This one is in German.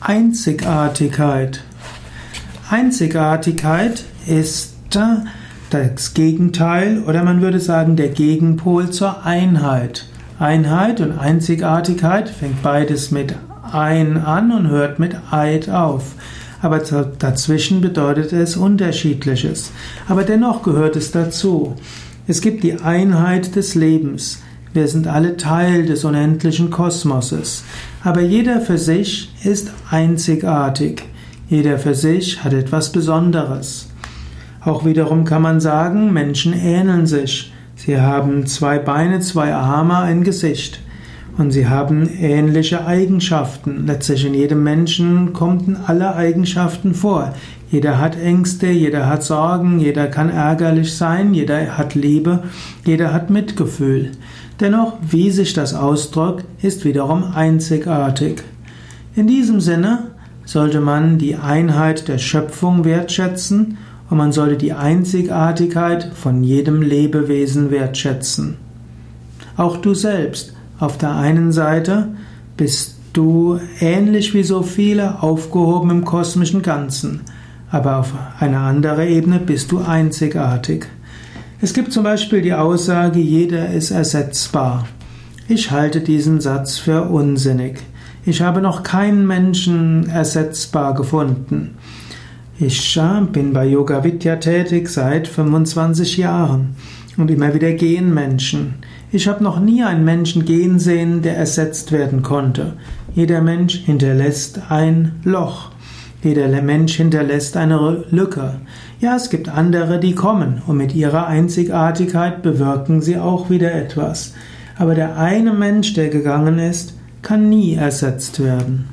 Einzigartigkeit. Einzigartigkeit ist das Gegenteil oder man würde sagen der Gegenpol zur Einheit. Einheit und Einzigartigkeit fängt beides mit ein an und hört mit Eid auf. Aber dazwischen bedeutet es unterschiedliches. Aber dennoch gehört es dazu. Es gibt die Einheit des Lebens. Wir sind alle Teil des unendlichen Kosmoses. Aber jeder für sich ist einzigartig. Jeder für sich hat etwas Besonderes. Auch wiederum kann man sagen, Menschen ähneln sich. Sie haben zwei Beine, zwei Arme, ein Gesicht. Und sie haben ähnliche Eigenschaften. Letztlich in jedem Menschen kommen alle Eigenschaften vor. Jeder hat Ängste, jeder hat Sorgen, jeder kann ärgerlich sein, jeder hat Liebe, jeder hat Mitgefühl. Dennoch, wie sich das ausdrückt, ist wiederum einzigartig. In diesem Sinne sollte man die Einheit der Schöpfung wertschätzen und man sollte die Einzigartigkeit von jedem Lebewesen wertschätzen. Auch du selbst. Auf der einen Seite bist du ähnlich wie so viele aufgehoben im kosmischen Ganzen, aber auf einer anderen Ebene bist du einzigartig. Es gibt zum Beispiel die Aussage, jeder ist ersetzbar. Ich halte diesen Satz für unsinnig. Ich habe noch keinen Menschen ersetzbar gefunden. Ich bin bei Yoga Vidya tätig seit 25 Jahren und immer wieder gehen Menschen. Ich habe noch nie einen Menschen gehen sehen, der ersetzt werden konnte. Jeder Mensch hinterlässt ein Loch. Jeder Mensch hinterlässt eine Lücke. Ja, es gibt andere, die kommen und mit ihrer Einzigartigkeit bewirken sie auch wieder etwas. Aber der eine Mensch, der gegangen ist, kann nie ersetzt werden.